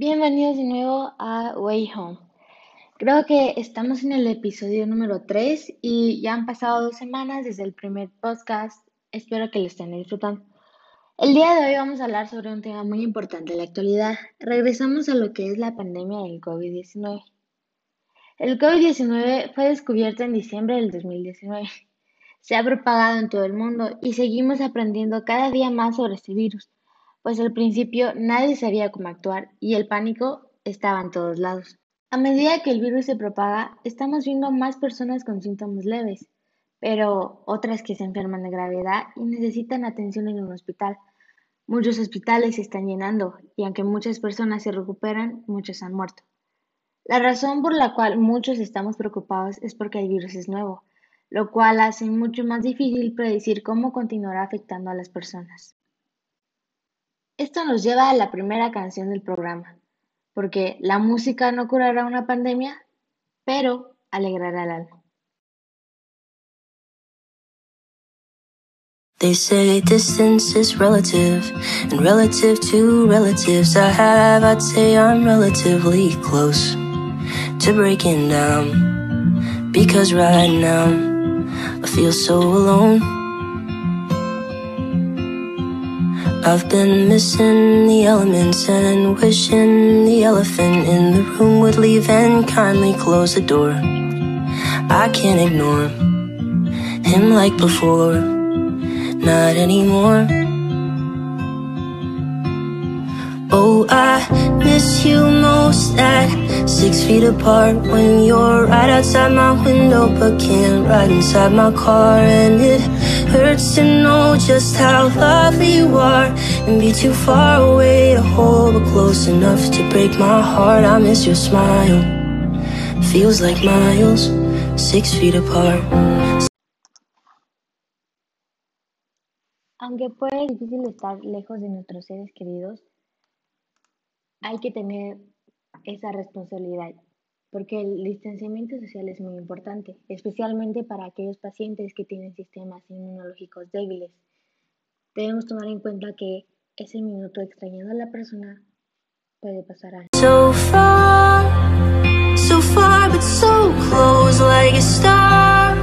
Bienvenidos de nuevo a Way Home. Creo que estamos en el episodio número 3 y ya han pasado dos semanas desde el primer podcast. Espero que lo estén disfrutando. El día de hoy vamos a hablar sobre un tema muy importante en la actualidad. Regresamos a lo que es la pandemia del COVID-19. El COVID-19 fue descubierto en diciembre del 2019. Se ha propagado en todo el mundo y seguimos aprendiendo cada día más sobre este virus pues al principio nadie sabía cómo actuar y el pánico estaba en todos lados. A medida que el virus se propaga, estamos viendo más personas con síntomas leves, pero otras que se enferman de gravedad y necesitan atención en un hospital. Muchos hospitales se están llenando y aunque muchas personas se recuperan, muchos han muerto. La razón por la cual muchos estamos preocupados es porque el virus es nuevo, lo cual hace mucho más difícil predecir cómo continuará afectando a las personas. Esto nos lleva a la primera canción del programa, porque la música no curará una pandemia, pero alegrará el alma. They say distance is relative, and relative to relatives I have, I'd say I'm relatively close to breaking down. Because right now, I feel so alone. I've been missing the elements and wishing the elephant in the room would leave and kindly close the door. I can't ignore him like before, not anymore. Oh, I miss you most at six feet apart when you're right outside my window, but can't ride inside my car, and it hurts to know just how lovely you are and be too far away to hold, but close enough to break my heart. I miss your smile. Feels like miles, six feet apart. Aunque puede difícil estar lejos de nuestros seres queridos, hay que tener esa responsabilidad porque el distanciamiento social es muy importante, especialmente para aquellos pacientes que tienen sistemas inmunológicos débiles. Debemos tomar en cuenta que ese minuto extrañando a la persona puede pasar a So far, so far, but so close like a star.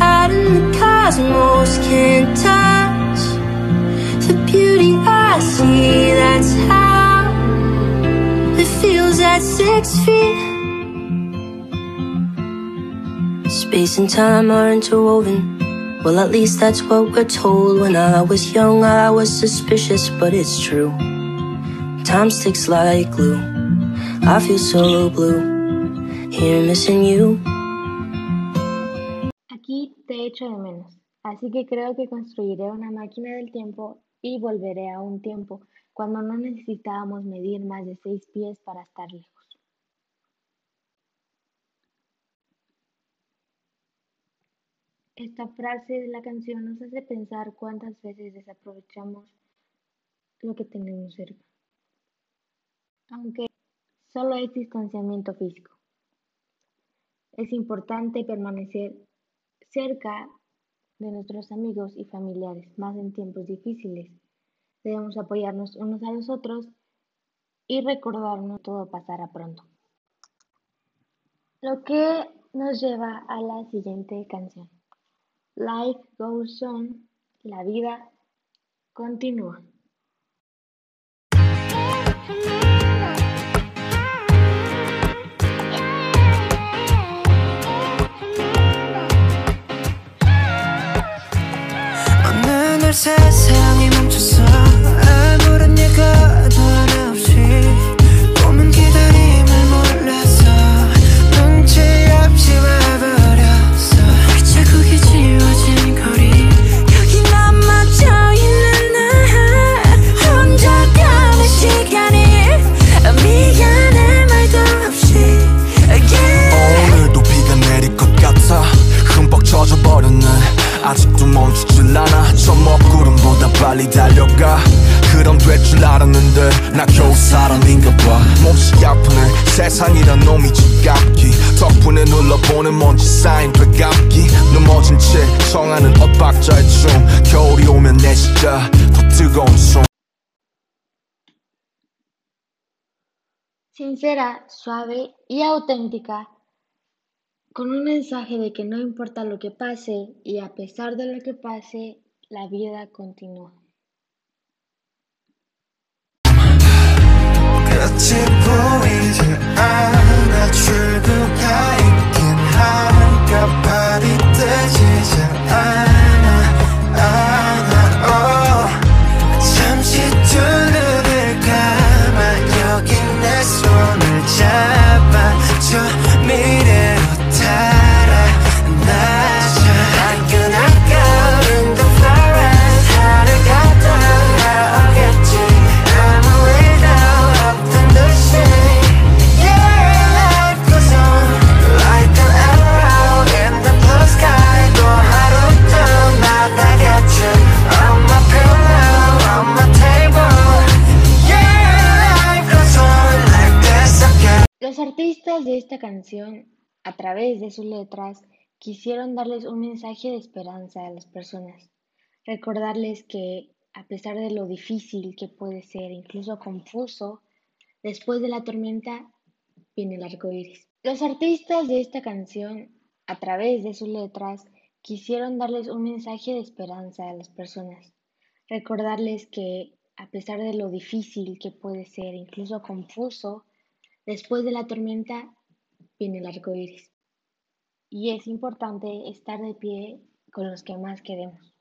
Out in the cosmos can't touch the beauty I see. That's how six feet. Space and time are interwoven. Well, at least that's what we're told. When I was young, I was suspicious, but it's true. Time sticks like glue. I feel so blue. Here missing you. Aquí te echo de menos, así que creo que construiré una máquina del tiempo y volveré a un tiempo cuando no necesitábamos medir más de seis pies para estar lejos. Esta frase de la canción nos hace pensar cuántas veces desaprovechamos lo que tenemos cerca, aunque solo es distanciamiento físico. Es importante permanecer cerca de nuestros amigos y familiares, más en tiempos difíciles. Debemos apoyarnos unos a los otros y recordarnos todo pasará pronto. Lo que nos lleva a la siguiente canción. Life goes on, la vida continúa. 어 빨리 달려가 그럼 될 줄 알았는데 나 겨우 사람인가 봐 몹시 아프네 세상이란 놈이 지갑기 덕분에 눌러보는 먼지 쌓인 되감기 넘어진 채 청하는 엇박자의 춤 겨울이 오면 내 진짜 더 뜨거운 숨 sincera, suave y auténtica, con un mensaje de que no importa lo que pase y a pesar de lo que pase, la vida continúa. 끝이 보이지 de esta canción, a través de sus letras, quisieron darles un mensaje de esperanza a las personas, recordarles que a pesar de lo difícil que puede ser, incluso confuso, después de la tormenta viene el arco iris. Los artistas de esta canción, a través de sus letras, quisieron darles un mensaje de esperanza a las personas, recordarles que a pesar de lo difícil que puede ser, incluso confuso, después de la tormenta viene el arco iris. Y es importante estar de pie con los que más queremos.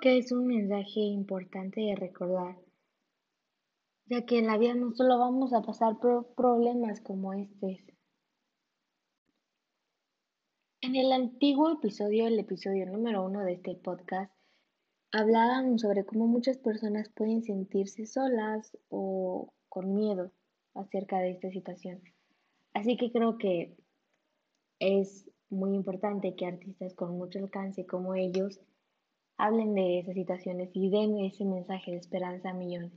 Que es un mensaje importante de recordar, ya que en la vida no solo vamos a pasar problemas como estos. En el antiguo episodio, el episodio número uno de este podcast, hablábamos sobre cómo muchas personas pueden sentirse solas o con miedo acerca de esta situación. Así que creo que es muy importante que artistas con mucho alcance como ellos hablen de esas situaciones y den ese mensaje de esperanza a millones.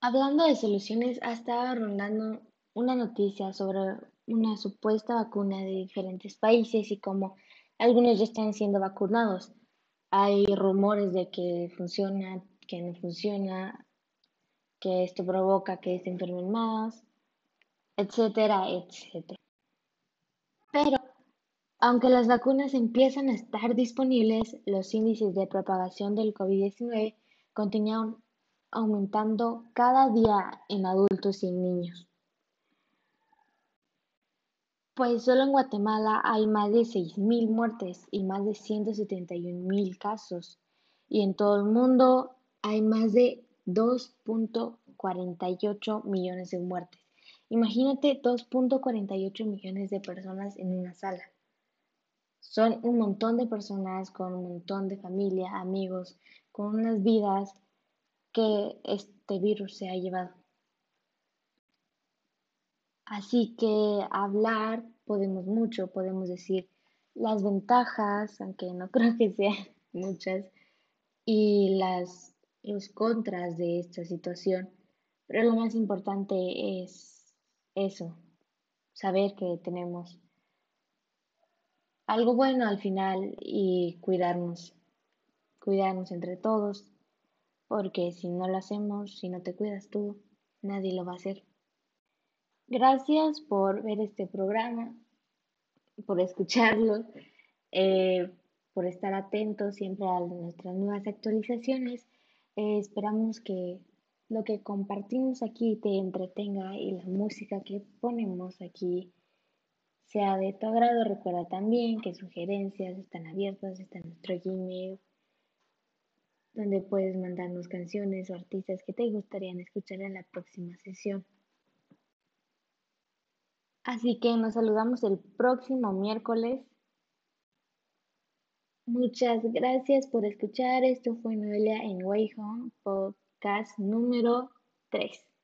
Hablando de soluciones, ha estado rondando una noticia sobre una supuesta vacuna de diferentes países y cómo algunos ya están siendo vacunados. Hay rumores de que funciona, que no funciona, que esto provoca que se enfermen más, etcétera, etcétera. Pero aunque las vacunas empiezan a estar disponibles, los índices de propagación del COVID-19 continúan aumentando cada día en adultos y en niños. Pues solo en Guatemala hay más de 6.000 muertes y más de 171.000 casos. Y en todo el mundo hay más de 2.48 millones de muertes. Imagínate 2.48 millones de personas en una sala. Son un montón de personas con un montón de familia, amigos, con unas vidas que este virus se ha llevado. Así que hablar podemos mucho, podemos decir las ventajas, aunque no creo que sean muchas, y las los contras de esta situación. Pero lo más importante es eso, saber que tenemos algo bueno al final y cuidarnos, cuidarnos entre todos, porque si no lo hacemos, si no te cuidas tú, nadie lo va a hacer. Gracias por ver este programa, por escucharlo, eh, por estar atentos siempre a nuestras nuevas actualizaciones. Eh, esperamos que lo que compartimos aquí te entretenga y la música que ponemos aquí sea de tu agrado. Recuerda también que sugerencias están abiertas, está nuestro Gmail, donde puedes mandarnos canciones o artistas que te gustarían escuchar en la próxima sesión. Así que nos saludamos el próximo miércoles. Muchas gracias por escuchar. Esto fue Noelia en Way Home, podcast número 3.